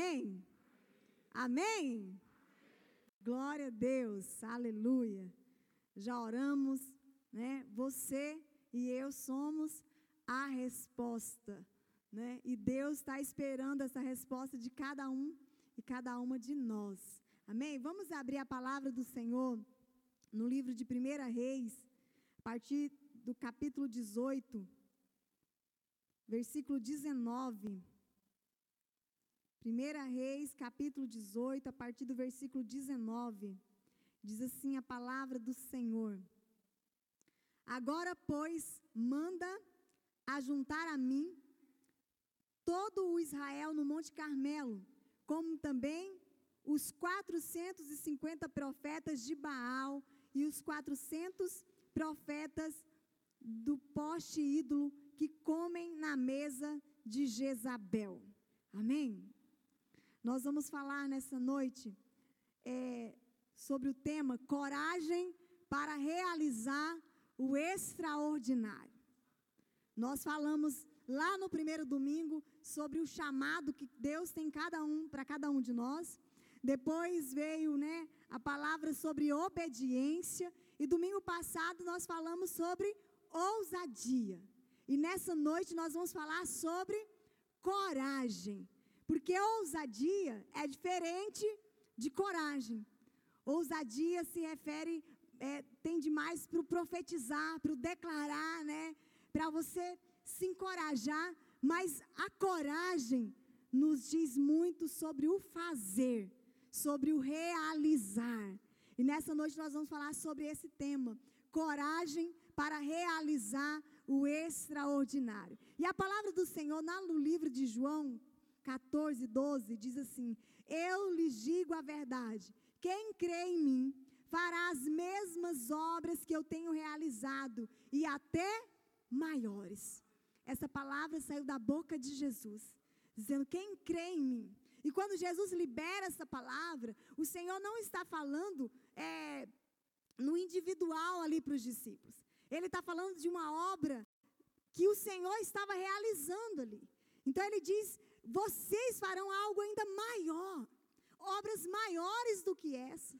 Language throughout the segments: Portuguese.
Amém? Amém? Glória a Deus, aleluia. Já oramos, né? Você e eu somos a resposta, né? E Deus está esperando essa resposta de cada um e cada uma de nós. Amém? Vamos abrir a palavra do Senhor no livro de 1 Reis, a partir do capítulo 18, versículo 19. 1 Reis, capítulo 18, a partir do versículo 19. Diz assim a palavra do Senhor: Agora, pois, manda ajuntar a mim todo o Israel no Monte Carmelo, como também os 450 profetas de Baal e os 400 profetas do poste ídolo que comem na mesa de Jezabel. Amém? Nós vamos falar nessa noite é, sobre o tema coragem para realizar o extraordinário. Nós falamos lá no primeiro domingo sobre o chamado que Deus tem cada um para cada um de nós. Depois veio, né, a palavra sobre obediência e domingo passado nós falamos sobre ousadia. E nessa noite nós vamos falar sobre coragem. Porque ousadia é diferente de coragem. Ousadia se refere, é, tem demais para o profetizar, para o declarar, né? Para você se encorajar. Mas a coragem nos diz muito sobre o fazer, sobre o realizar. E nessa noite nós vamos falar sobre esse tema: coragem para realizar o extraordinário. E a palavra do Senhor, no livro de João 14, 12, diz assim: Eu lhes digo a verdade, quem crê em mim fará as mesmas obras que eu tenho realizado e até maiores. Essa palavra saiu da boca de Jesus, dizendo: Quem crê em mim. E quando Jesus libera essa palavra, o Senhor não está falando é, no individual ali para os discípulos. Ele está falando de uma obra que o Senhor estava realizando ali. Então ele diz: vocês farão algo ainda maior, obras maiores do que essa.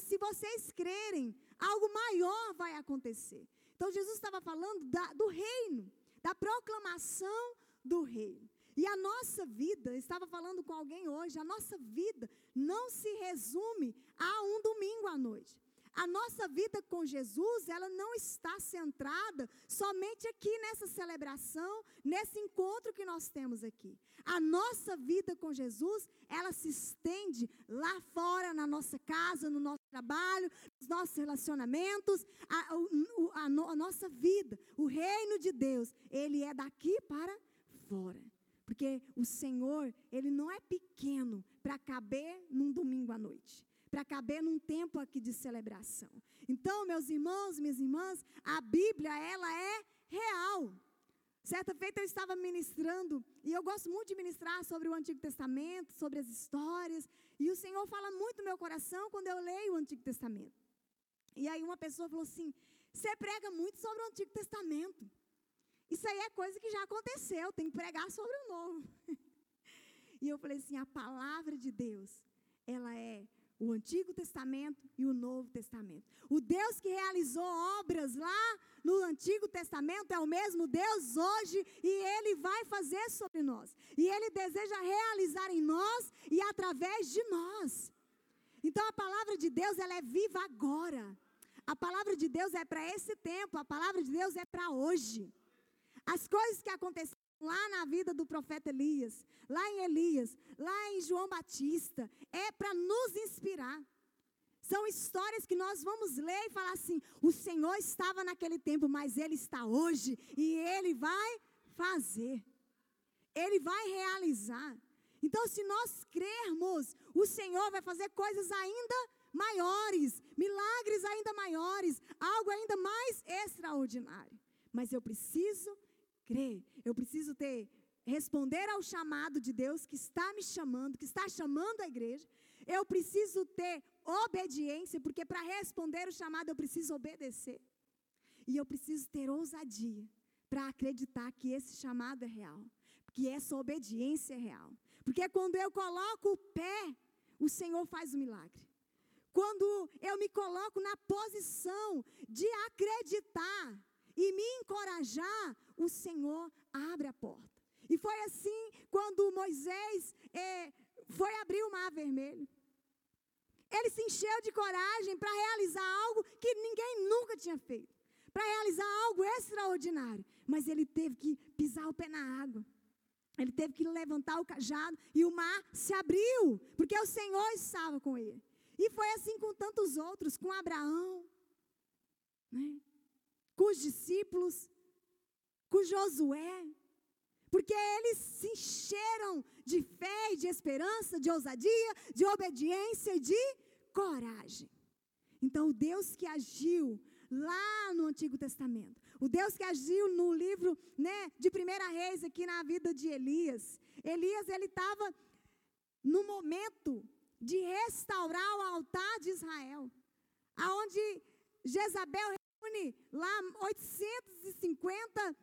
Se vocês crerem, algo maior vai acontecer. Então Jesus estava falando da, do reino, da proclamação do reino. E a nossa vida, estava falando com alguém hoje, a nossa vida não se resume a um domingo à noite. A nossa vida com Jesus, ela não está centrada somente aqui nessa celebração, nesse encontro que nós temos aqui. A nossa vida com Jesus, ela se estende lá fora, na nossa casa, no nosso trabalho, nos nossos relacionamentos, a, a, a, a nossa vida, o reino de Deus, ele é daqui para fora. Porque o Senhor, ele não é pequeno para caber num domingo à noite para caber num tempo aqui de celebração. Então, meus irmãos, minhas irmãs, a Bíblia, ela é real. Certa feita eu estava ministrando, e eu gosto muito de ministrar sobre o Antigo Testamento, sobre as histórias, e o Senhor fala muito no meu coração quando eu leio o Antigo Testamento. E aí uma pessoa falou assim: você prega muito sobre o Antigo Testamento. Isso aí é coisa que já aconteceu, tem que pregar sobre o novo. e eu falei assim: a palavra de Deus, ela é o Antigo Testamento e o Novo Testamento. O Deus que realizou obras lá no Antigo Testamento é o mesmo Deus hoje e Ele vai fazer sobre nós. E Ele deseja realizar em nós e através de nós. Então a palavra de Deus ela é viva agora. A palavra de Deus é para esse tempo, a palavra de Deus é para hoje. As coisas que aconteceram lá na vida do profeta Elias, lá em Elias, lá em João Batista, é para nos inspirar. São histórias que nós vamos ler e falar assim: o Senhor estava naquele tempo, mas Ele está hoje e Ele vai fazer, Ele vai realizar. Então, se nós crermos, o Senhor vai fazer coisas ainda maiores, milagres ainda maiores, algo ainda mais extraordinário. Mas eu preciso crer, eu preciso ter responder ao chamado de Deus que está me chamando, que está chamando a igreja. Eu preciso ter obediência, porque para responder o chamado eu preciso obedecer. E eu preciso ter ousadia para acreditar que esse chamado é real, que essa obediência é real. Porque quando eu coloco o pé, o Senhor faz o milagre. Quando eu me coloco na posição de acreditar e me encorajar, o Senhor abre a porta. E foi assim quando Moisés é, foi abrir o mar vermelho. Ele se encheu de coragem para realizar algo que ninguém nunca tinha feito. Para realizar algo extraordinário. Mas ele teve que pisar o pé na água. Ele teve que levantar o cajado e o mar se abriu, porque o Senhor estava com ele. E foi assim com tantos outros, com Abraão, né? Com os discípulos, com Josué, porque eles se encheram de fé e de esperança, de ousadia, de obediência e de coragem. Então, o Deus que agiu lá no Antigo Testamento, o Deus que agiu no livro né, de Primeira Reis, aqui na vida de Elias. Elias, ele estava no momento de restaurar o altar de Israel, aonde Jezabel lá 850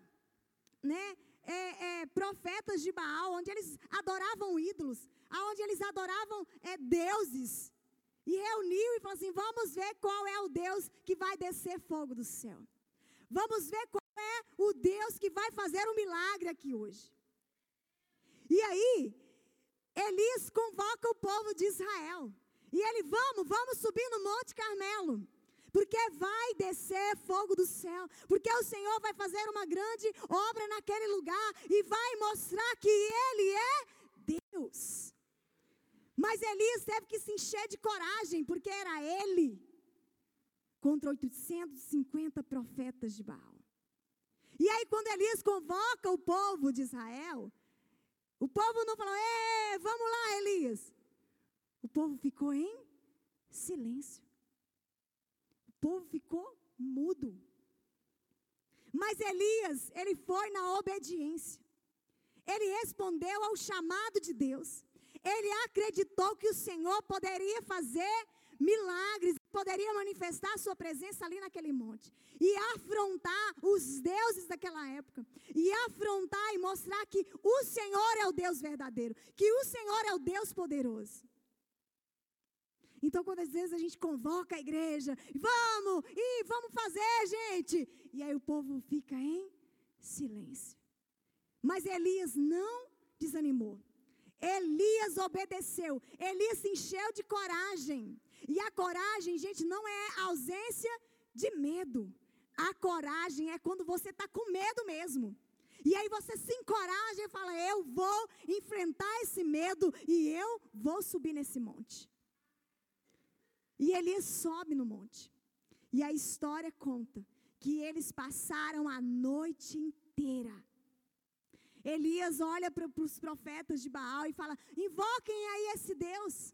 né, é, é, profetas de Baal, onde eles adoravam ídolos, aonde eles adoravam é, deuses. E reuniu e falou assim: vamos ver qual é o Deus que vai descer fogo do céu. Vamos ver qual é o Deus que vai fazer um milagre aqui hoje. E aí, Elias convoca o povo de Israel. E ele, vamos, vamos subir no Monte Carmelo. Porque vai descer fogo do céu. Porque o Senhor vai fazer uma grande obra naquele lugar. E vai mostrar que Ele é Deus. Mas Elias teve que se encher de coragem, porque era ele contra 850 profetas de Baal. E aí, quando Elias convoca o povo de Israel, o povo não falou, vamos lá, Elias. O povo ficou em silêncio. Povo ficou mudo. Mas Elias, ele foi na obediência. Ele respondeu ao chamado de Deus. Ele acreditou que o Senhor poderia fazer milagres, poderia manifestar a sua presença ali naquele monte. E afrontar os deuses daquela época. E afrontar e mostrar que o Senhor é o Deus verdadeiro. Que o Senhor é o Deus poderoso. Então, quando às vezes a gente convoca a igreja, vamos, e vamos fazer, gente. E aí o povo fica em silêncio. Mas Elias não desanimou. Elias obedeceu. Elias se encheu de coragem. E a coragem, gente, não é ausência de medo. A coragem é quando você está com medo mesmo. E aí você se encoraja e fala: Eu vou enfrentar esse medo e eu vou subir nesse monte. E Elias sobe no monte. E a história conta que eles passaram a noite inteira. Elias olha para os profetas de Baal e fala: invoquem aí esse Deus.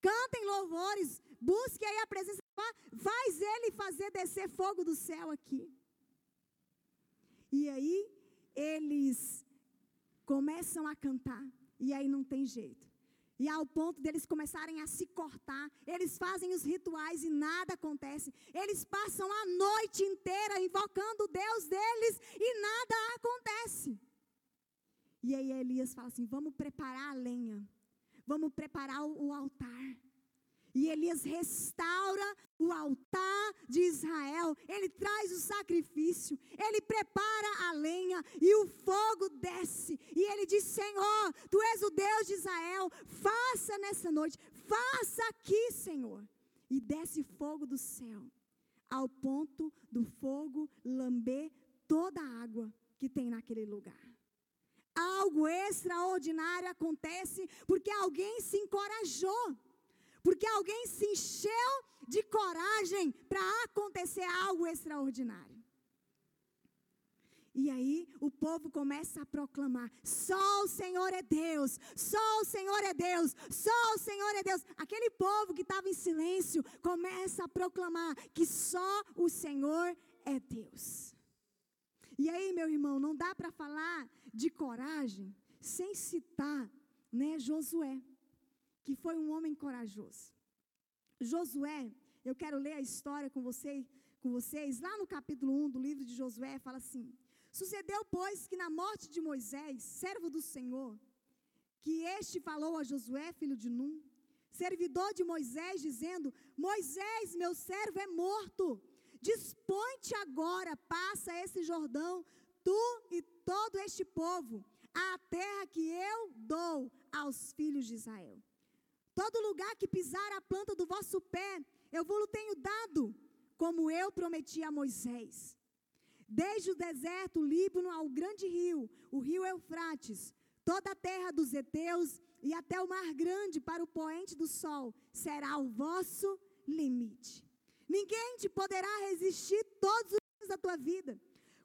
Cantem louvores, busquem aí a presença, faz ele fazer descer fogo do céu aqui. E aí eles começam a cantar, e aí não tem jeito. E ao ponto deles começarem a se cortar, eles fazem os rituais e nada acontece. Eles passam a noite inteira invocando o Deus deles e nada acontece. E aí Elias fala assim: vamos preparar a lenha vamos preparar o, altar. E Elias restaura o altar de Israel. Ele traz o sacrifício. Ele prepara a lenha e o fogo desce. E ele diz: Senhor, tu és o Deus de Israel. Faça nessa noite. Faça aqui, Senhor. E desce fogo do céu, ao ponto do fogo lamber toda a água que tem naquele lugar algo extraordinário acontece porque alguém se encorajou, porque alguém se encheu de coragem para acontecer algo extraordinário. E aí o povo começa a proclamar: só o Senhor é Deus, só o Senhor é Deus, só o Senhor é Deus. Aquele povo que estava em silêncio começa a proclamar que só o Senhor é Deus. E aí, meu irmão, não dá para falar de coragem sem citar né, Josué, que foi um homem corajoso. Josué, eu quero ler a história com, você, com vocês, lá no capítulo 1 do livro de Josué, fala assim: Sucedeu, pois, que na morte de Moisés, servo do Senhor, que este falou a Josué, filho de Num, servidor de Moisés, dizendo: Moisés, meu servo é morto. Dispõe-te agora, passa esse Jordão, tu e todo este povo, à terra que eu dou aos filhos de Israel. Todo lugar que pisar a planta do vosso pé, eu vos tenho dado, como eu prometi a Moisés. Desde o deserto, o Líbano ao grande rio, o rio Eufrates, toda a terra dos heteus e até o mar grande para o poente do sol, será o vosso limite. Ninguém te poderá resistir todos os dias da tua vida.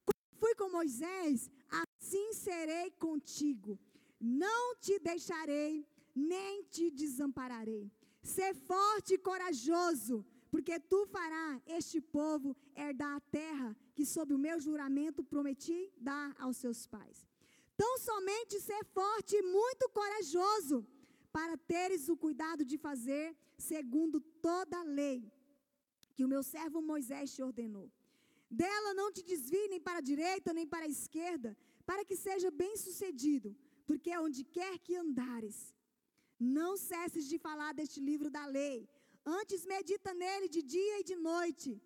Como fui com Moisés, assim serei contigo. Não te deixarei, nem te desampararei. Ser forte e corajoso, porque tu farás este povo herdar a terra que, sob o meu juramento, prometi dar aos seus pais. Tão somente ser forte e muito corajoso, para teres o cuidado de fazer segundo toda a lei que o meu servo Moisés te ordenou. Dela não te desvie nem para a direita nem para a esquerda, para que seja bem sucedido, porque onde quer que andares, não cesses de falar deste livro da lei, antes medita nele de dia e de noite,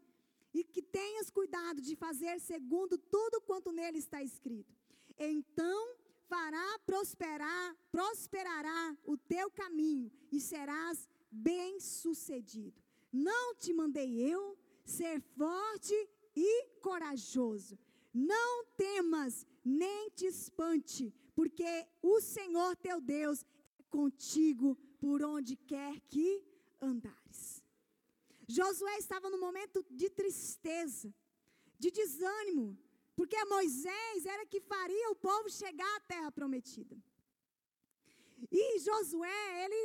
e que tenhas cuidado de fazer segundo tudo quanto nele está escrito. Então fará prosperar, prosperará o teu caminho e serás bem-sucedido. Não te mandei eu ser forte e corajoso. Não temas, nem te espante, porque o Senhor teu Deus contigo por onde quer que andares. Josué estava num momento de tristeza, de desânimo, porque Moisés era que faria o povo chegar à terra prometida. E Josué, ele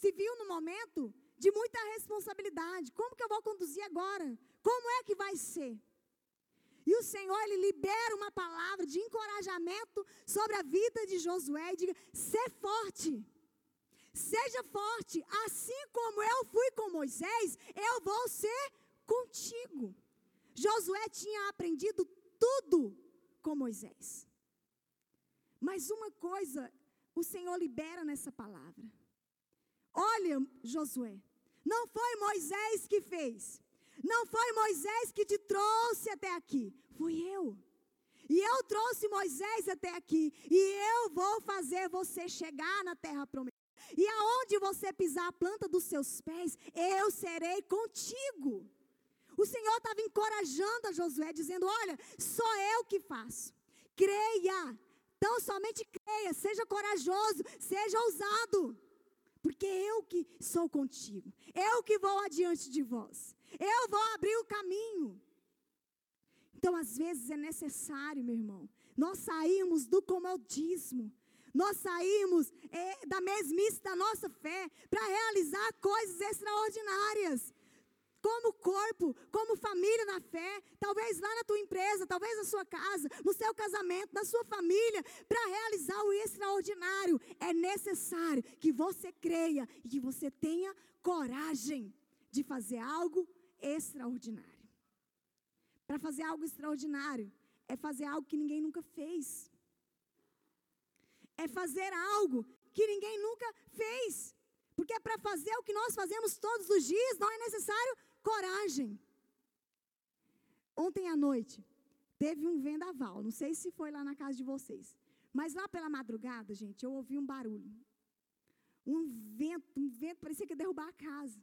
se viu no momento de muita responsabilidade. Como que eu vou conduzir agora? Como é que vai ser? E o Senhor, Ele libera uma palavra de encorajamento sobre a vida de Josué e diga: ser forte. Seja forte, assim como eu fui com Moisés, eu vou ser contigo. Josué tinha aprendido tudo com Moisés. Mas uma coisa o Senhor libera nessa palavra. Olha, Josué, não foi Moisés que fez, não foi Moisés que te trouxe até aqui, fui eu. E eu trouxe Moisés até aqui, e eu vou fazer você chegar na terra prometida. E aonde você pisar a planta dos seus pés, eu serei contigo. O Senhor estava encorajando a Josué, dizendo: Olha, sou eu que faço. Creia. Então somente creia, seja corajoso, seja ousado. Porque eu que sou contigo. Eu que vou adiante de vós. Eu vou abrir o caminho. Então, às vezes é necessário, meu irmão, nós sairmos do comodismo. Nós saímos é, da mesmice da nossa fé para realizar coisas extraordinárias como corpo, como família na fé, talvez lá na tua empresa, talvez na sua casa, no seu casamento, na sua família, para realizar o extraordinário, é necessário que você creia e que você tenha coragem de fazer algo extraordinário. Para fazer algo extraordinário, é fazer algo que ninguém nunca fez. É fazer algo que ninguém nunca fez. Porque para fazer o que nós fazemos todos os dias, não é necessário coragem. Ontem à noite, teve um vendaval. Não sei se foi lá na casa de vocês. Mas lá pela madrugada, gente, eu ouvi um barulho. Um vento, um vento, parecia que ia derrubar a casa.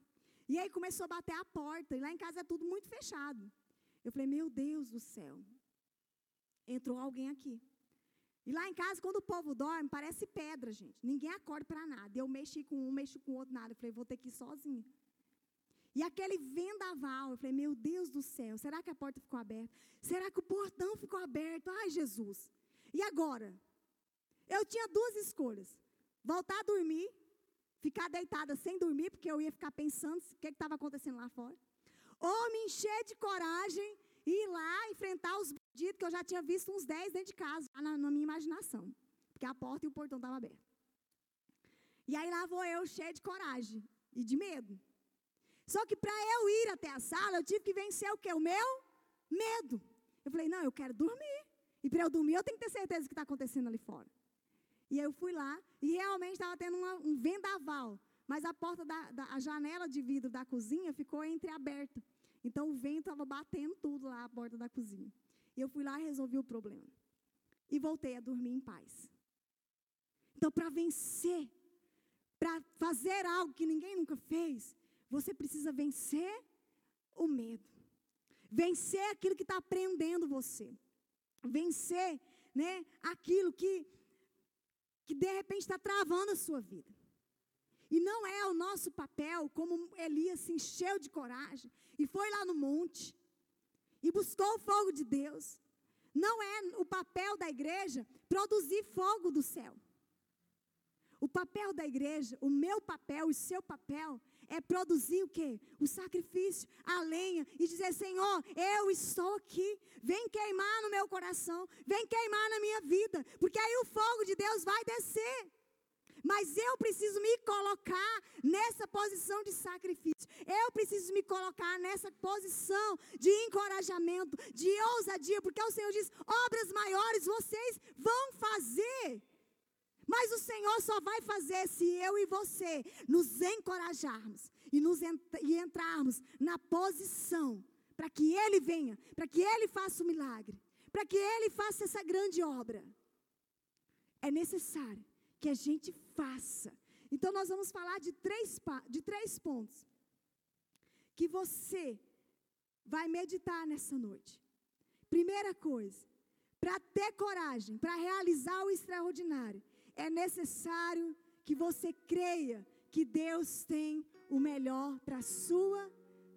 E aí começou a bater a porta. E lá em casa é tudo muito fechado. Eu falei, meu Deus do céu. Entrou alguém aqui. E lá em casa, quando o povo dorme, parece pedra, gente. Ninguém acorda para nada. Eu mexi com um, mexi com outro, nada. Eu falei, vou ter que ir sozinha. E aquele vendaval, eu falei, meu Deus do céu, será que a porta ficou aberta? Será que o portão ficou aberto? Ai, Jesus. E agora? Eu tinha duas escolhas: voltar a dormir, ficar deitada sem dormir, porque eu ia ficar pensando o que estava acontecendo lá fora, ou me encher de coragem e ir lá enfrentar os bandidos, que eu já tinha visto uns 10 dentro de casa, na, na minha imaginação, porque a porta e o portão estavam abertos. E aí lá vou eu, cheia de coragem e de medo. Só que para eu ir até a sala, eu tive que vencer o que? O meu medo. Eu falei, não, eu quero dormir. E para eu dormir, eu tenho que ter certeza do que está acontecendo ali fora. E eu fui lá e realmente estava tendo uma, um vendaval. Mas a porta da, da a janela de vidro da cozinha ficou entreaberta. Então o vento estava batendo tudo lá a porta da cozinha. E eu fui lá e resolvi o problema. E voltei a dormir em paz. Então, para vencer, para fazer algo que ninguém nunca fez, você precisa vencer o medo. Vencer aquilo que está prendendo você. Vencer né, aquilo que, que de repente está travando a sua vida. E não é o nosso papel, como Elias se encheu de coragem e foi lá no monte e buscou o fogo de Deus. Não é o papel da igreja produzir fogo do céu. O papel da igreja, o meu papel, o seu papel, é produzir o quê? O sacrifício, a lenha e dizer: Senhor, eu estou aqui. Vem queimar no meu coração, vem queimar na minha vida, porque aí o fogo de Deus vai descer. Mas eu preciso me colocar nessa posição de sacrifício. Eu preciso me colocar nessa posição de encorajamento, de ousadia, porque o Senhor diz: obras maiores vocês vão fazer. Mas o Senhor só vai fazer se eu e você nos encorajarmos e, nos ent e entrarmos na posição para que Ele venha, para que Ele faça o milagre, para que Ele faça essa grande obra. É necessário que a gente faça. Então, nós vamos falar de três, de três pontos que você vai meditar nessa noite. Primeira coisa, para ter coragem, para realizar o extraordinário, é necessário que você creia que Deus tem o melhor para a sua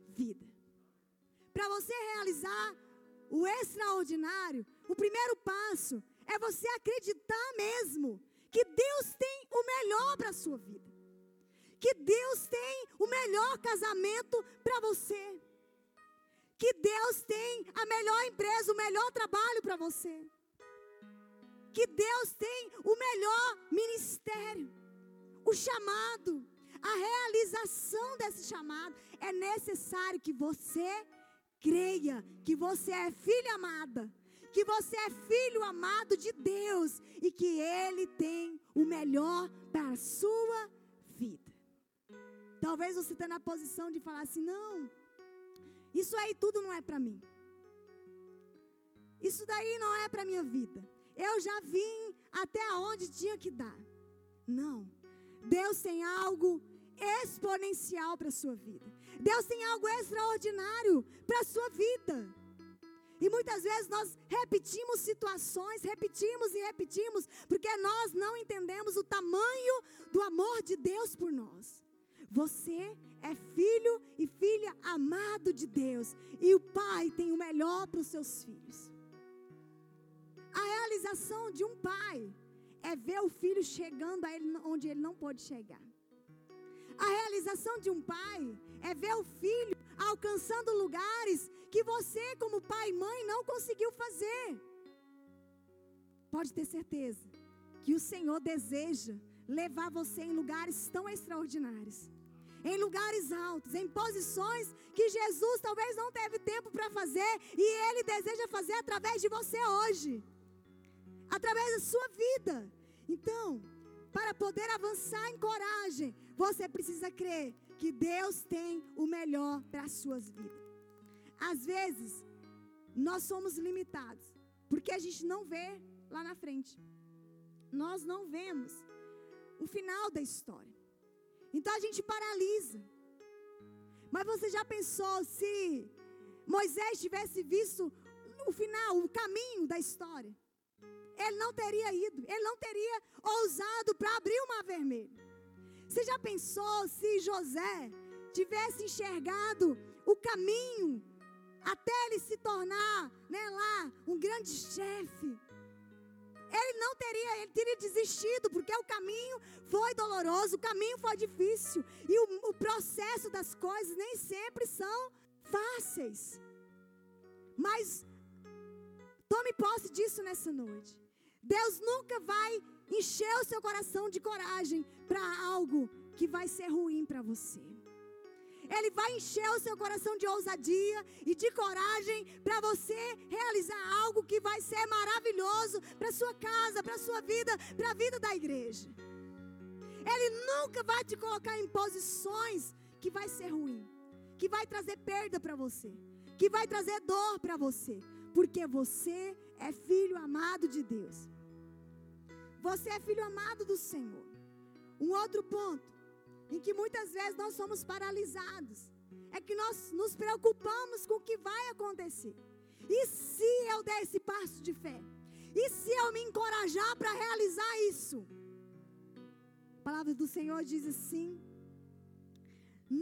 vida. Para você realizar o extraordinário, o primeiro passo é você acreditar mesmo que Deus tem o melhor para a sua vida. Que Deus tem o melhor casamento para você. Que Deus tem a melhor empresa, o melhor trabalho para você que Deus tem o melhor ministério, o chamado, a realização desse chamado. É necessário que você creia que você é filha amada, que você é filho amado de Deus e que Ele tem o melhor para a sua vida. Talvez você esteja na posição de falar assim: não, isso aí tudo não é para mim. Isso daí não é para minha vida eu já vim até onde tinha que dar. Não. Deus tem algo exponencial para a sua vida. Deus tem algo extraordinário para a sua vida. E muitas vezes nós repetimos situações, repetimos e repetimos, porque nós não entendemos o tamanho do amor de Deus por nós. Você é filho e filha amado de Deus, e o Pai tem o melhor para os seus filhos. A realização de um pai é ver o filho chegando ele onde ele não pode chegar. A realização de um pai é ver o filho alcançando lugares que você, como pai e mãe, não conseguiu fazer. Pode ter certeza que o Senhor deseja levar você em lugares tão extraordinários, em lugares altos, em posições que Jesus talvez não teve tempo para fazer e Ele deseja fazer através de você hoje através da sua vida. Então, para poder avançar em coragem, você precisa crer que Deus tem o melhor para as suas vidas. Às vezes, nós somos limitados, porque a gente não vê lá na frente. Nós não vemos o final da história. Então a gente paralisa. Mas você já pensou se Moisés tivesse visto o final, o caminho da história? ele não teria ido, ele não teria ousado para abrir o mar vermelho. Você já pensou se José tivesse enxergado o caminho até ele se tornar, né, lá, um grande chefe? Ele não teria, ele teria desistido, porque o caminho foi doloroso, o caminho foi difícil, e o, o processo das coisas nem sempre são fáceis. Mas tome posse disso nessa noite. Deus nunca vai encher o seu coração de coragem para algo que vai ser ruim para você. Ele vai encher o seu coração de ousadia e de coragem para você realizar algo que vai ser maravilhoso para sua casa, para sua vida, para a vida da igreja. Ele nunca vai te colocar em posições que vai ser ruim, que vai trazer perda para você, que vai trazer dor para você, porque você é filho amado de Deus. Você é filho amado do Senhor. Um outro ponto em que muitas vezes nós somos paralisados é que nós nos preocupamos com o que vai acontecer. E se eu der esse passo de fé? E se eu me encorajar para realizar isso? A palavra do Senhor diz assim: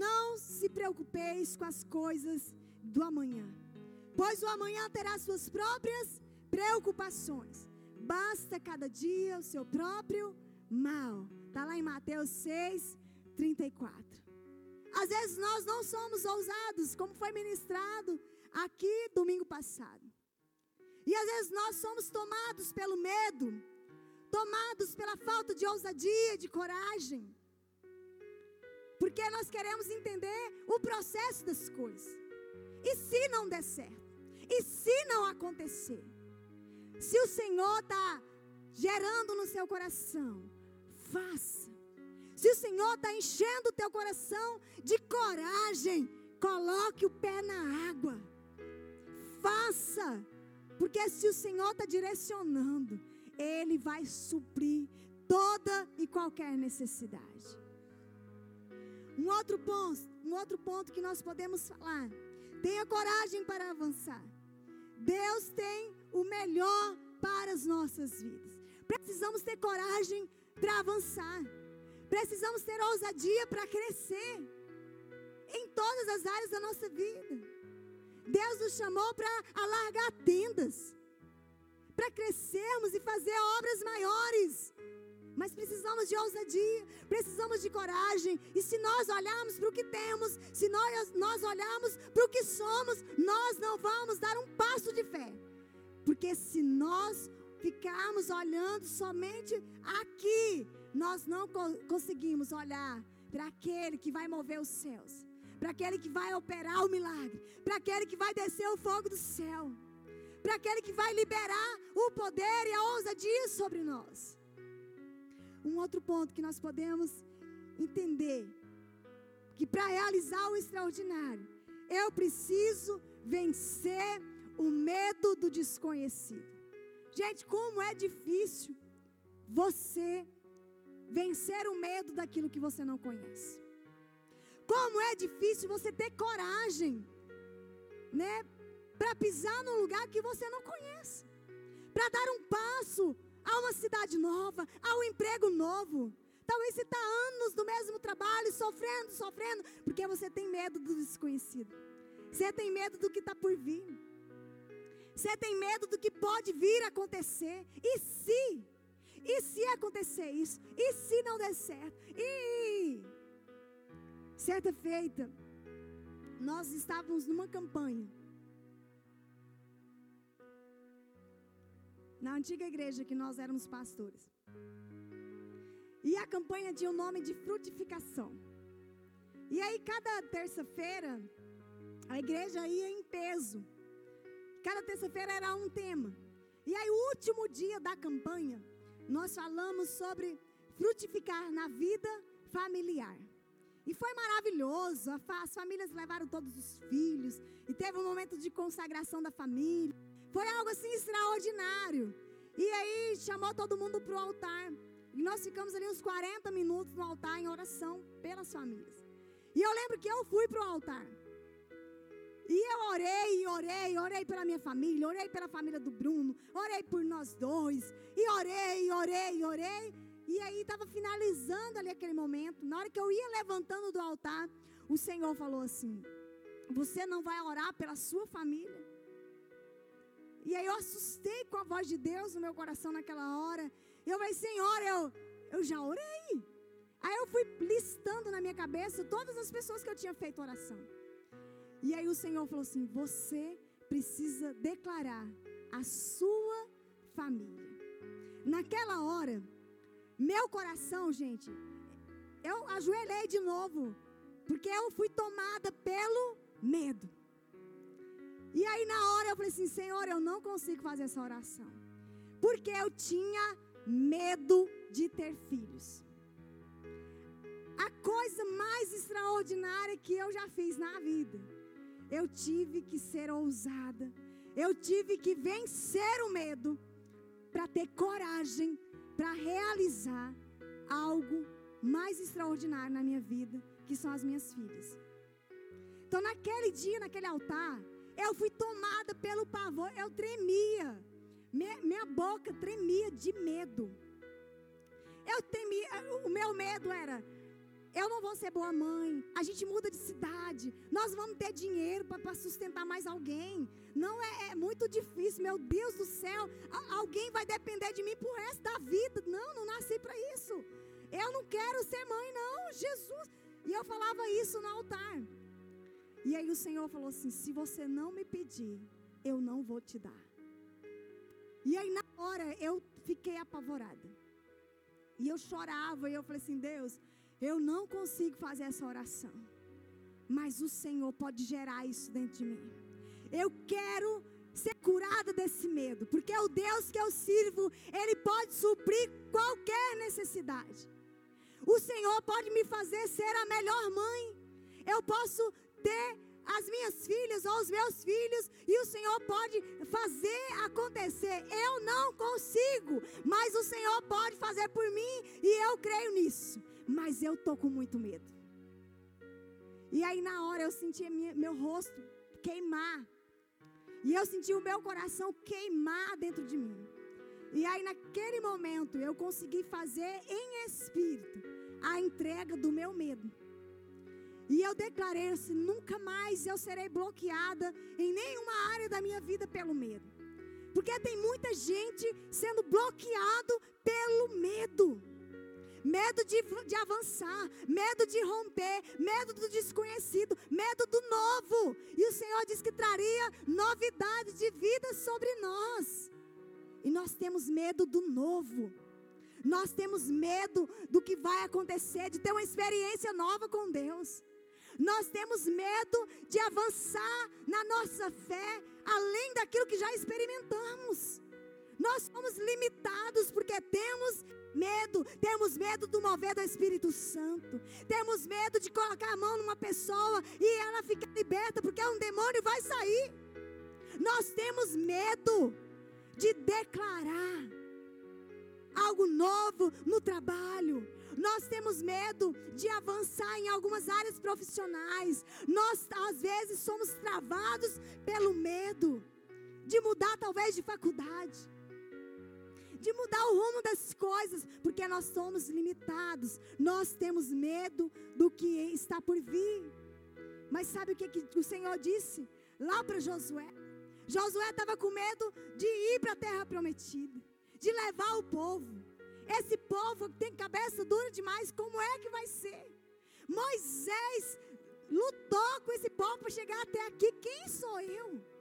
Não se preocupeis com as coisas do amanhã, pois o amanhã terá suas próprias preocupações. Basta cada dia o seu próprio mal. Está lá em Mateus 6, 34. Às vezes nós não somos ousados, como foi ministrado aqui domingo passado. E às vezes nós somos tomados pelo medo, tomados pela falta de ousadia, de coragem. Porque nós queremos entender o processo das coisas. E se não der certo? E se não acontecer? Se o Senhor está gerando no seu coração, faça. Se o Senhor está enchendo o teu coração de coragem, coloque o pé na água. Faça. Porque se o Senhor está direcionando, Ele vai suprir toda e qualquer necessidade. Um outro ponto, um outro ponto que nós podemos falar. Tenha coragem para avançar. Deus tem o melhor para as nossas vidas. Precisamos ter coragem para avançar. Precisamos ter ousadia para crescer em todas as áreas da nossa vida. Deus nos chamou para alargar tendas, para crescermos e fazer obras maiores. Mas precisamos de ousadia, precisamos de coragem. E se nós olharmos para o que temos, se nós, nós olharmos para o que somos, nós não vamos dar um passo de fé. Porque se nós ficarmos olhando somente aqui, nós não co conseguimos olhar para aquele que vai mover os céus, para aquele que vai operar o milagre, para aquele que vai descer o fogo do céu, para aquele que vai liberar o poder e a ousadia sobre nós. Um outro ponto que nós podemos entender que para realizar o extraordinário, eu preciso vencer o medo do desconhecido. Gente, como é difícil você vencer o medo daquilo que você não conhece. Como é difícil você ter coragem, né, para pisar num lugar que você não conhece, para dar um passo a uma cidade nova, a um emprego novo. Talvez você está anos no mesmo trabalho, sofrendo, sofrendo, porque você tem medo do desconhecido. Você tem medo do que está por vir. Você tem medo do que pode vir a acontecer. E se? E se acontecer isso? E se não der certo? E certa feita, nós estávamos numa campanha. Na antiga igreja que nós éramos pastores. E a campanha tinha o nome de frutificação. E aí, cada terça-feira, a igreja ia em peso. Cada terça-feira era um tema. E aí, o último dia da campanha, nós falamos sobre frutificar na vida familiar. E foi maravilhoso. As famílias levaram todos os filhos. E teve um momento de consagração da família. Foi algo assim extraordinário. E aí chamou todo mundo para o altar. E nós ficamos ali uns 40 minutos no altar em oração pelas famílias. E eu lembro que eu fui para o altar. E eu orei, orei, orei pela minha família, orei pela família do Bruno, orei por nós dois, e orei, orei, orei. E aí estava finalizando ali aquele momento. Na hora que eu ia levantando do altar, o Senhor falou assim: Você não vai orar pela sua família? E aí eu assustei com a voz de Deus no meu coração naquela hora. Eu falei, Senhor, eu, eu já orei. Aí eu fui listando na minha cabeça todas as pessoas que eu tinha feito oração. E aí o Senhor falou assim: Você precisa declarar a sua família. Naquela hora, meu coração, gente, eu ajoelhei de novo Porque eu fui tomada pelo medo. E aí na hora eu falei assim, Senhor, eu não consigo fazer essa oração. Porque eu tinha medo de ter filhos. A coisa mais extraordinária que eu já fiz na vida. Eu tive que ser ousada. Eu tive que vencer o medo para ter coragem para realizar algo mais extraordinário na minha vida, que são as minhas filhas. Então, naquele dia, naquele altar, eu fui tomada pelo pavor, eu tremia, minha, minha boca tremia de medo. Eu temia, o meu medo era: eu não vou ser boa mãe. A gente muda de cidade. Nós vamos ter dinheiro para sustentar mais alguém. Não é, é, muito difícil, meu Deus do céu. alguém vai depender de mim pro resto da vida. Não, não nasci para isso. Eu não quero ser mãe, não, Jesus. E eu falava isso no altar. E aí o Senhor falou assim: se você não me pedir, eu não vou te dar. E aí na hora eu fiquei apavorada. E eu chorava e eu falei assim: Deus, eu não consigo fazer essa oração. Mas o Senhor pode gerar isso dentro de mim. Eu quero ser curada desse medo, porque o Deus que eu sirvo, Ele pode suprir qualquer necessidade. O Senhor pode me fazer ser a melhor mãe. Eu posso ter as minhas filhas ou os meus filhos e o Senhor pode fazer acontecer. Eu não consigo, mas o Senhor pode fazer por mim e eu creio nisso mas eu tô com muito medo. E aí na hora eu senti meu rosto queimar. E eu senti o meu coração queimar dentro de mim. E aí naquele momento eu consegui fazer em espírito a entrega do meu medo. E eu declarei assim: nunca mais eu serei bloqueada em nenhuma área da minha vida pelo medo. Porque tem muita gente sendo bloqueado pelo medo medo de, de avançar, medo de romper, medo do desconhecido, medo do novo. E o Senhor disse que traria novidade de vida sobre nós. E nós temos medo do novo. Nós temos medo do que vai acontecer, de ter uma experiência nova com Deus. Nós temos medo de avançar na nossa fé além daquilo que já experimentamos. Nós somos limitados porque temos medo, temos medo do mover do Espírito Santo, temos medo de colocar a mão numa pessoa e ela ficar liberta, porque um demônio vai sair. Nós temos medo de declarar algo novo no trabalho. Nós temos medo de avançar em algumas áreas profissionais. Nós, às vezes, somos travados pelo medo de mudar, talvez, de faculdade de mudar o rumo das coisas, porque nós somos limitados, nós temos medo do que está por vir. Mas sabe o que, que o Senhor disse lá para Josué? Josué estava com medo de ir para a terra prometida, de levar o povo. Esse povo tem cabeça dura demais, como é que vai ser? Moisés lutou com esse povo para chegar até aqui. Quem sou eu?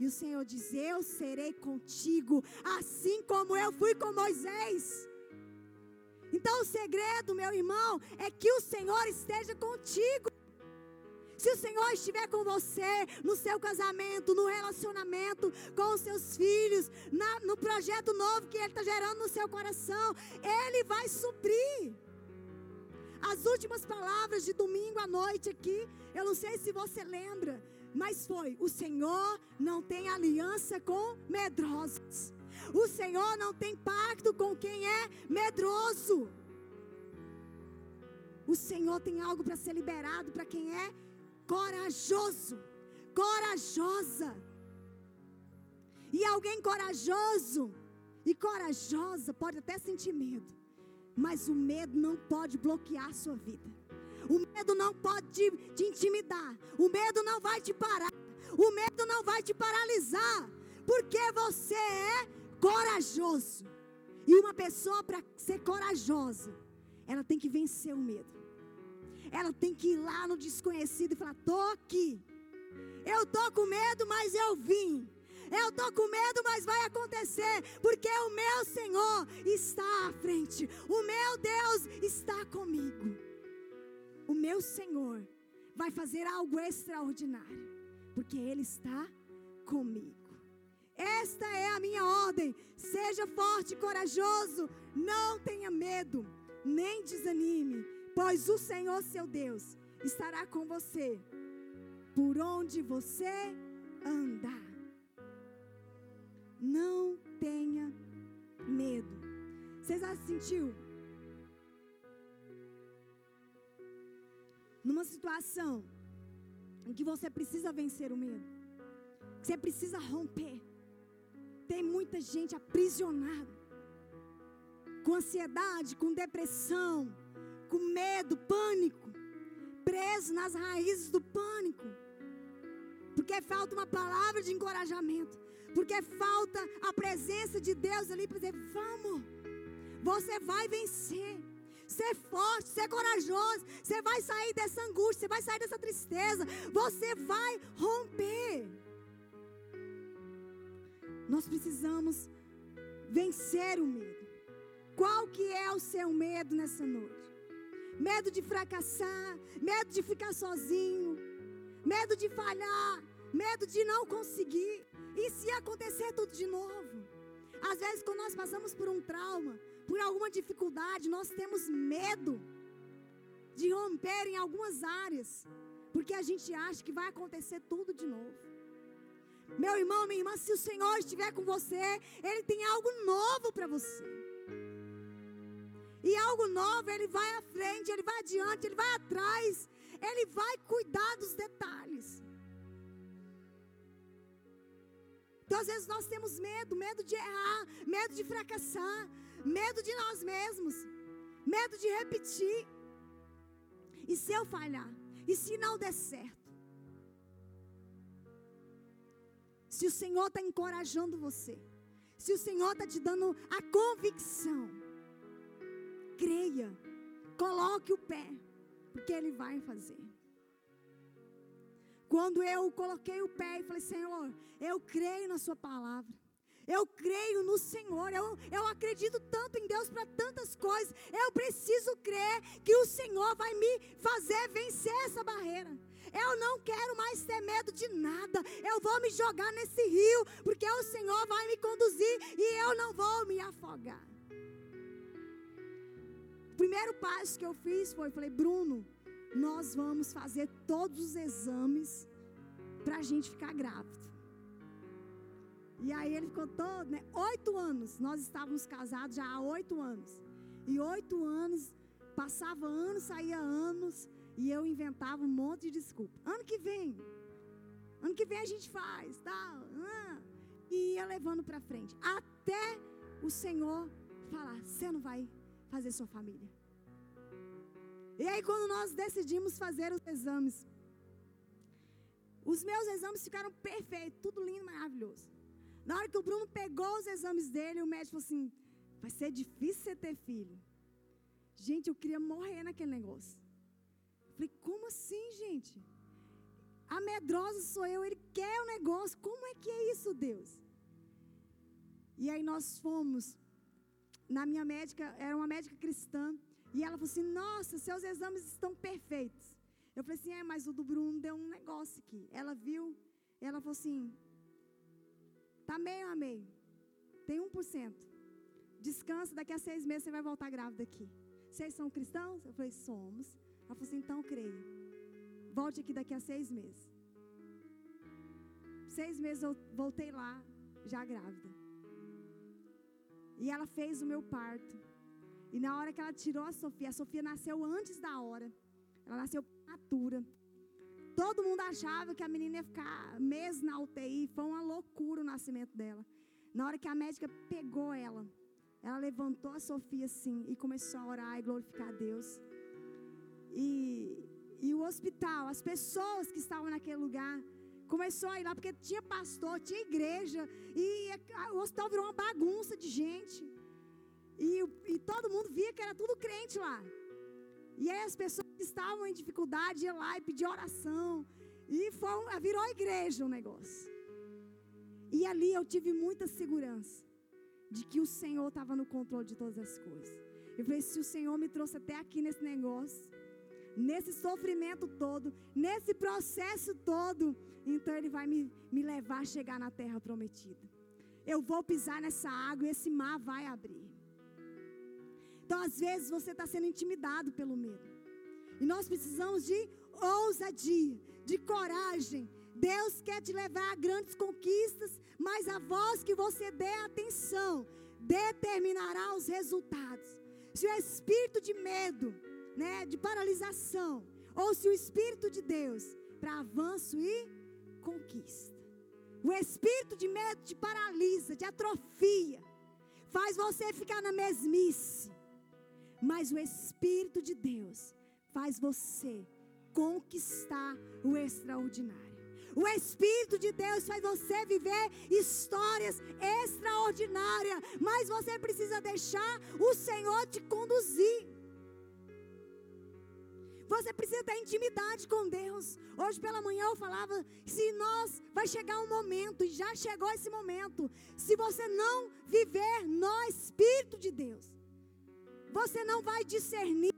E o Senhor diz: Eu serei contigo, assim como eu fui com Moisés. Então o segredo, meu irmão, é que o Senhor esteja contigo. Se o Senhor estiver com você no seu casamento, no relacionamento com os seus filhos, na, no projeto novo que Ele está gerando no seu coração, Ele vai suprir. As últimas palavras de domingo à noite aqui, eu não sei se você lembra, mas foi: o Senhor não tem aliança com medrosos. O Senhor não tem pacto com quem é medroso. O Senhor tem algo para ser liberado para quem é corajoso, corajosa. E alguém corajoso e corajosa pode até sentir medo, mas o medo não pode bloquear a sua vida. O medo não pode te, te intimidar. O medo não vai te parar. O medo não vai te paralisar. Porque você é corajoso. E uma pessoa para ser corajosa, ela tem que vencer o medo. Ela tem que ir lá no desconhecido e falar: "Tô aqui. Eu tô com medo, mas eu vim. Eu tô com medo, mas vai acontecer, porque o meu Senhor está à frente. O meu Deus está comigo." Meu Senhor vai fazer algo extraordinário, porque Ele está comigo. Esta é a minha ordem. Seja forte e corajoso, não tenha medo, nem desanime, pois o Senhor seu Deus estará com você por onde você andar. Não tenha medo. Você já se sentiu numa situação em que você precisa vencer o medo? Que você precisa romper. Tem muita gente aprisionada com ansiedade, com depressão, com medo, pânico, preso nas raízes do pânico. Porque falta uma palavra de encorajamento. Porque falta a presença de Deus ali para dizer: vamos, você vai vencer. Ser forte, ser corajoso. Você vai sair dessa angústia, você vai sair dessa tristeza. Você vai romper. Nós precisamos vencer o medo. Qual que é o seu medo nessa noite? Medo de fracassar, medo de ficar sozinho, medo de falhar, medo de não conseguir. E se acontecer tudo de novo? Às vezes, quando nós passamos por um trauma, por alguma dificuldade, nós temos medo de romper em algumas áreas, porque a gente acha que vai acontecer tudo de novo. Meu irmão, minha irmã, se o Senhor estiver com você, Ele tem algo novo para você. E algo novo, Ele vai à frente, Ele vai adiante, Ele vai atrás, Ele vai cuidar dos detalhes. Então, às vezes, nós temos medo, medo de errar, medo de fracassar, medo de nós mesmos, medo de repetir. E se eu falhar? E se não der certo? Se o Senhor está encorajando você, se o Senhor está te dando a convicção, creia, coloque o pé, porque Ele vai fazer. Quando eu coloquei o pé e falei, Senhor, eu creio na Sua palavra. Eu creio no Senhor. Eu, eu acredito tanto em Deus para tantas coisas. Eu preciso crer que o Senhor vai me fazer vencer essa barreira. Eu não quero mais ter medo de nada. Eu vou me jogar nesse rio, porque o Senhor vai me conduzir e eu não vou me afogar. O primeiro passo que eu fiz foi: falei, Bruno, nós vamos fazer todos os exames para a gente ficar grávido. E aí ele ficou todo, né? Oito anos. Nós estávamos casados já há oito anos. E oito anos, passava anos, saía anos, e eu inventava um monte de desculpa. Ano que vem, ano que vem a gente faz, tal. E ia levando para frente. Até o Senhor falar: você não vai fazer sua família. E aí, quando nós decidimos fazer os exames, os meus exames ficaram perfeitos, tudo lindo, maravilhoso. Na hora que o Bruno pegou os exames dele, o médico falou assim: vai ser difícil você ter filho. Gente, eu queria morrer naquele negócio. Falei, como assim, gente? A medrosa sou eu, ele quer o negócio. Como é que é isso, Deus? E aí nós fomos na minha médica, era uma médica cristã. E ela falou assim: Nossa, seus exames estão perfeitos. Eu falei assim: É, mas o do Bruno deu um negócio aqui. Ela viu, ela falou assim: Tá meio a meio, tem 1%. Descansa, daqui a seis meses você vai voltar grávida aqui. Vocês são cristãos? Eu falei: Somos. Ela falou assim: Então creio. Volte aqui daqui a seis meses. Seis meses eu voltei lá, já grávida. E ela fez o meu parto. E na hora que ela tirou a Sofia, a Sofia nasceu antes da hora. Ela nasceu prematura. Todo mundo achava que a menina ia ficar meses na UTI. Foi uma loucura o nascimento dela. Na hora que a médica pegou ela, ela levantou a Sofia assim e começou a orar e glorificar a Deus. E, e o hospital, as pessoas que estavam naquele lugar, começou a ir lá porque tinha pastor, tinha igreja e o hospital virou uma bagunça de gente. E, e todo mundo via que era tudo crente lá. E aí as pessoas que estavam em dificuldade iam lá e pediam oração. E foi, virou igreja o negócio. E ali eu tive muita segurança de que o Senhor estava no controle de todas as coisas. Eu falei, se o Senhor me trouxe até aqui nesse negócio, nesse sofrimento todo, nesse processo todo, então Ele vai me, me levar a chegar na terra prometida. Eu vou pisar nessa água e esse mar vai abrir. Então, às vezes, você está sendo intimidado pelo medo. E nós precisamos de ousadia, de coragem. Deus quer te levar a grandes conquistas, mas a voz que você der atenção determinará os resultados. Se o espírito de medo, né, de paralisação, ou se o espírito de Deus para avanço e conquista. O espírito de medo te paralisa, te atrofia, faz você ficar na mesmice. Mas o espírito de Deus faz você conquistar o extraordinário. O Espírito de Deus faz você viver histórias extraordinárias, mas você precisa deixar o Senhor te conduzir. Você precisa ter intimidade com Deus. Hoje pela manhã eu falava: se nós vai chegar um momento, e já chegou esse momento, se você não viver no Espírito de Deus, você não vai discernir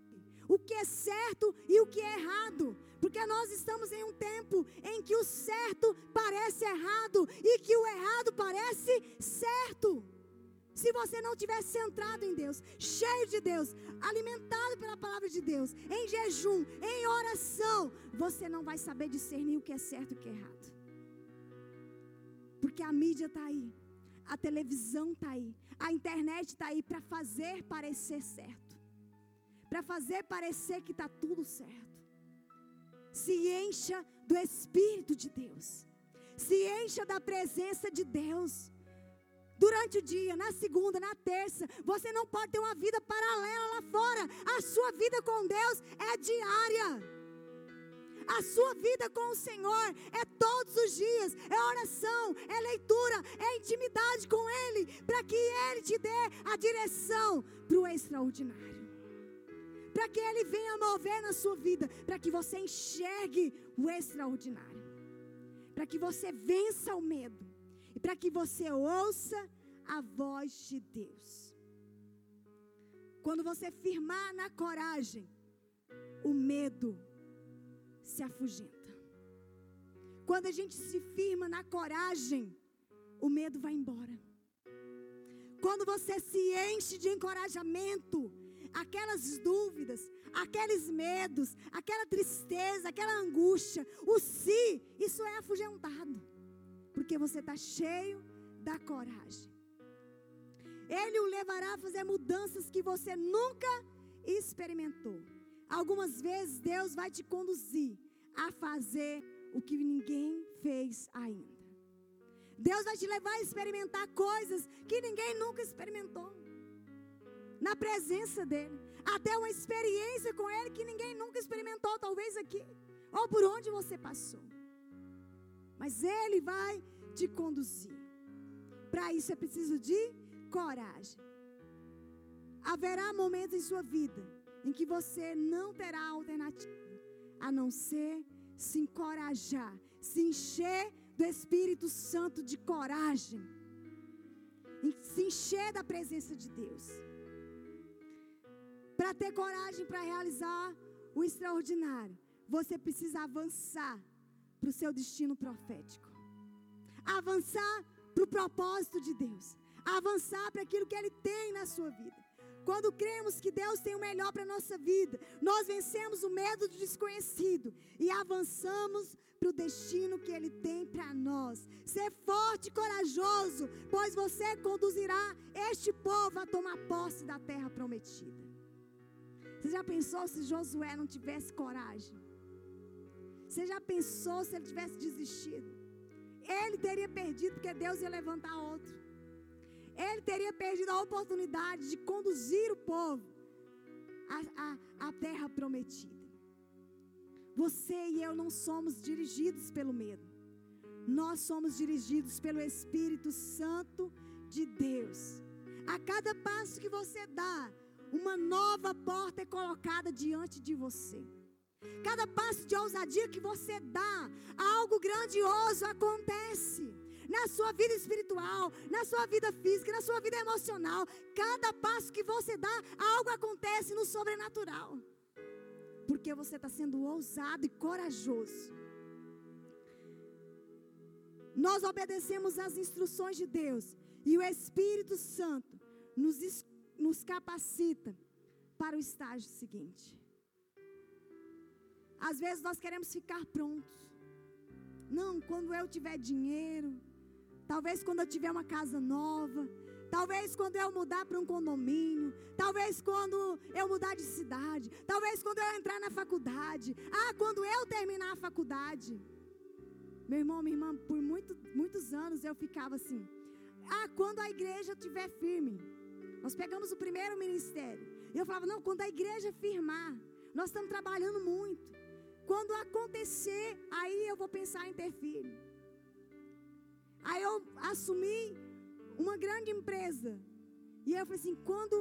o que é certo e o que é errado. Porque nós estamos em um tempo em que o certo parece errado e que o errado parece certo. Se você não estiver centrado em Deus, cheio de Deus, alimentado pela palavra de Deus, em jejum, em oração, você não vai saber discernir o que é certo e o que é errado. Porque a mídia está aí, a televisão está aí, a internet está aí para fazer parecer certo para fazer parecer que está tudo certo. Se encha do Espírito de Deus. Se encha da presença de Deus. Durante o dia, na segunda, na terça, você não pode ter uma vida paralela lá fora. A sua vida com Deus é diária. A sua vida com o Senhor é todos os dias, é oração, é leitura, é intimidade com Ele, para que Ele te dê a direção para o extraordinário. Para que Ele venha mover na sua vida, para que você enxergue o extraordinário, para que você vença o medo e para que você ouça a voz de Deus. Quando você firmar na coragem, o medo se afugenta. Quando a gente se firma na coragem, o medo vai embora. Quando você se enche de encorajamento, aquelas dúvidas, aqueles medos, aquela tristeza, aquela angústia, o si, isso é afugentado, porque você está cheio da coragem. Ele o levará a fazer mudanças que você nunca experimentou. Algumas vezes Deus vai te conduzir a fazer o que ninguém fez ainda. Deus vai te levar a experimentar coisas que ninguém nunca experimentou na presença dEle, até uma experiência com Ele que ninguém nunca experimentou, talvez aqui, ou por onde você passou. Mas Ele vai te conduzir. Para isso é preciso de coragem. Haverá momentos em sua vida em que você não terá alternativa a não ser se encorajar, se encher do Espírito Santo de coragem, se encher da presença de Deus para ter coragem para realizar o extraordinário, você precisa avançar para o seu destino profético, avançar para o propósito de Deus, avançar para aquilo que Ele tem na sua vida. Quando cremos que Deus tem o melhor para a nossa vida, nós vencemos o medo do desconhecido e avançamos para o destino que Ele tem para nós. Ser forte e corajoso, pois você conduzirá este povo a tomar posse da terra prometida. Você já pensou se Josué não tivesse coragem? Você já pensou se ele tivesse desistido? Ele teria perdido, porque Deus ia levantar outro. Ele teria perdido a oportunidade de conduzir o povo à, à, à terra prometida. Você e eu não somos dirigidos pelo medo. Nós somos dirigidos pelo Espírito Santo de Deus. A cada passo que você dá, uma nova porta é colocada diante de você. Cada passo de ousadia que você dá, algo grandioso acontece. Na sua vida espiritual, na sua vida física, na sua vida emocional. Cada passo que você dá, algo acontece no sobrenatural. porque você está sendo ousado e corajoso. Nós obedecemos às instruções de Deus e o Espírito Santo nos, nos capacita para o estágio seguinte. Às vezes nós queremos ficar prontos. Não, quando eu tiver dinheiro, talvez quando eu tiver uma casa nova, talvez quando eu mudar para um condomínio, talvez quando eu mudar de cidade, talvez quando eu entrar na faculdade, ah, quando eu terminar a faculdade. Meu irmão, minha irmã, por muito, muitos anos eu ficava assim. Ah, quando a igreja estiver firme. Nós pegamos o primeiro ministério. E eu falava, não, quando a igreja firmar, nós estamos trabalhando muito. Quando acontecer, aí eu vou pensar em ter filho. Aí eu assumi uma grande empresa. E eu falei assim: quando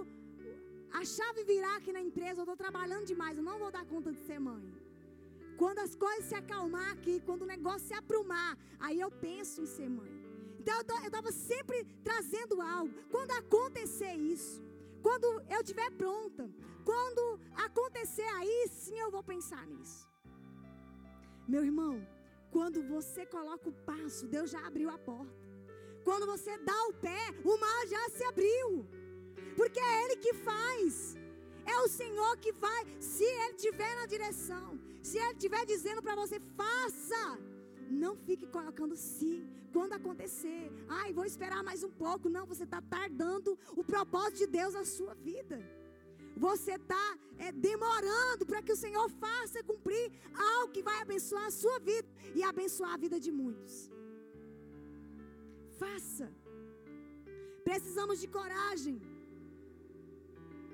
a chave virar aqui na empresa, eu estou trabalhando demais, eu não vou dar conta de ser mãe. Quando as coisas se acalmar aqui, quando o negócio se aprumar, aí eu penso em ser mãe. Então eu estava sempre trazendo algo. Quando acontecer isso, quando eu estiver pronta, quando acontecer aí, sim eu vou pensar nisso. Meu irmão, quando você coloca o passo, Deus já abriu a porta. Quando você dá o pé, o mar já se abriu. Porque é Ele que faz. É o Senhor que vai. Se Ele estiver na direção, se Ele estiver dizendo para você, faça. Não fique colocando se. Quando acontecer, ai, vou esperar mais um pouco. Não, você está tardando o propósito de Deus na sua vida. Você está é, demorando para que o Senhor faça cumprir algo que vai abençoar a sua vida e abençoar a vida de muitos. Faça. Precisamos de coragem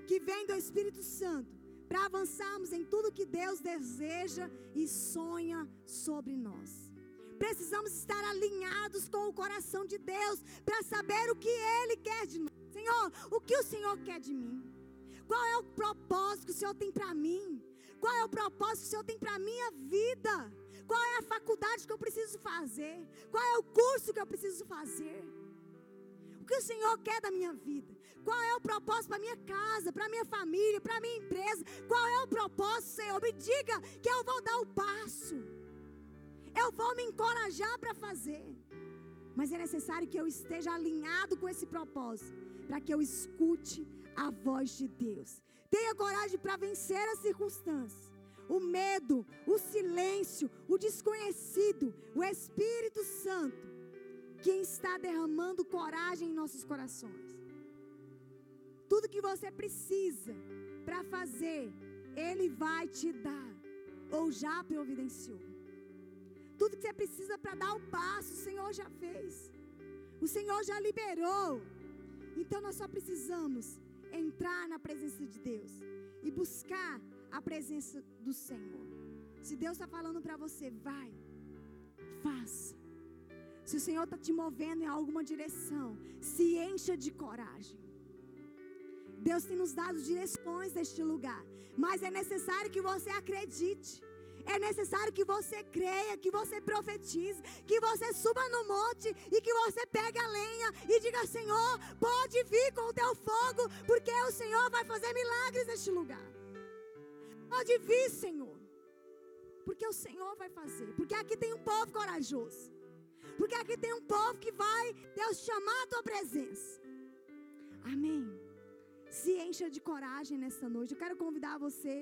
que vem do Espírito Santo para avançarmos em tudo que Deus deseja e sonha sobre nós. Precisamos estar alinhados com o coração de Deus para saber o que Ele quer de nós. Senhor, o que o Senhor quer de mim? Qual é o propósito que o Senhor tem para mim? Qual é o propósito que o Senhor tem para a minha vida? Qual é a faculdade que eu preciso fazer? Qual é o curso que eu preciso fazer? O que o Senhor quer da minha vida? Qual é o propósito para minha casa, para minha família, para minha empresa? Qual é o propósito, Senhor? Me diga que eu vou dar o passo. Eu vou me encorajar para fazer. Mas é necessário que eu esteja alinhado com esse propósito, para que eu escute a voz de Deus. Tenha coragem para vencer as circunstâncias. O medo, o silêncio, o desconhecido, o Espírito Santo, quem está derramando coragem em nossos corações. Tudo que você precisa para fazer, Ele vai te dar, ou já providenciou. Tudo que você precisa para dar o passo, o Senhor já fez. O Senhor já liberou. Então nós só precisamos entrar na presença de Deus e buscar a presença do Senhor. Se Deus está falando para você, vai, faça. Se o Senhor está te movendo em alguma direção, se encha de coragem. Deus tem nos dado direções neste lugar, mas é necessário que você acredite. É necessário que você creia, que você profetize, que você suba no monte e que você pegue a lenha e diga: Senhor, pode vir com o teu fogo, porque o Senhor vai fazer milagres neste lugar. Pode vir, Senhor, porque o Senhor vai fazer. Porque aqui tem um povo corajoso. Porque aqui tem um povo que vai, Deus, chamar a tua presença. Amém. Se encha de coragem nessa noite. Eu quero convidar você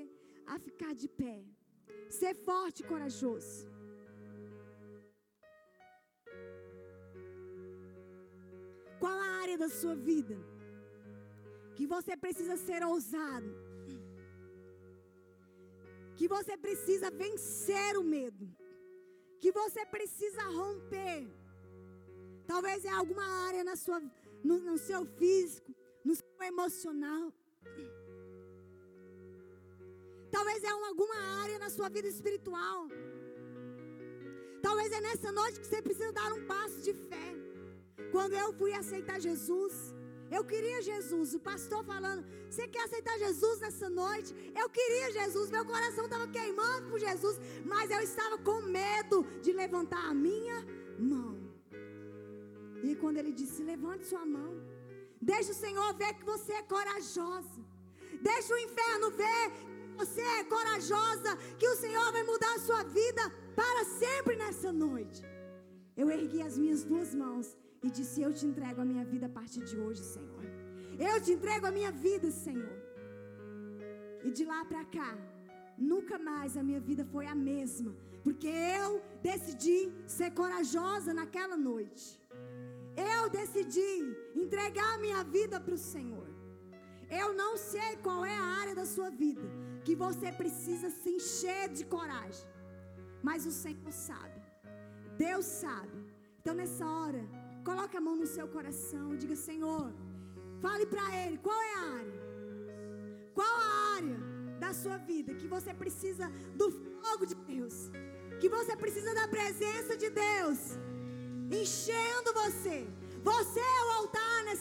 a ficar de pé. Ser forte e corajoso. Qual a área da sua vida que você precisa ser ousado? Que você precisa vencer o medo? Que você precisa romper? Talvez é alguma área na sua, no, no seu físico, no seu emocional. Talvez é alguma área na sua vida espiritual. Talvez é nessa noite que você precisa dar um passo de fé. Quando eu fui aceitar Jesus, eu queria Jesus. O pastor falando: Você quer aceitar Jesus nessa noite? Eu queria Jesus. Meu coração estava queimando por Jesus. Mas eu estava com medo de levantar a minha mão. E quando ele disse: Levante sua mão. Deixa o Senhor ver que você é corajosa. Deixa o inferno ver você é corajosa, que o Senhor vai mudar a sua vida para sempre nessa noite. Eu ergui as minhas duas mãos e disse: Eu te entrego a minha vida a partir de hoje, Senhor. Eu te entrego a minha vida, Senhor. E de lá para cá, nunca mais a minha vida foi a mesma, porque eu decidi ser corajosa naquela noite. Eu decidi entregar a minha vida para o Senhor. Eu não sei qual é a área da sua vida que você precisa se encher de coragem, mas o Senhor sabe. Deus sabe. Então nessa hora, coloque a mão no seu coração e diga: Senhor, fale para Ele qual é a área. Qual a área da sua vida que você precisa do fogo de Deus, que você precisa da presença de Deus enchendo você. Você é o altar nessa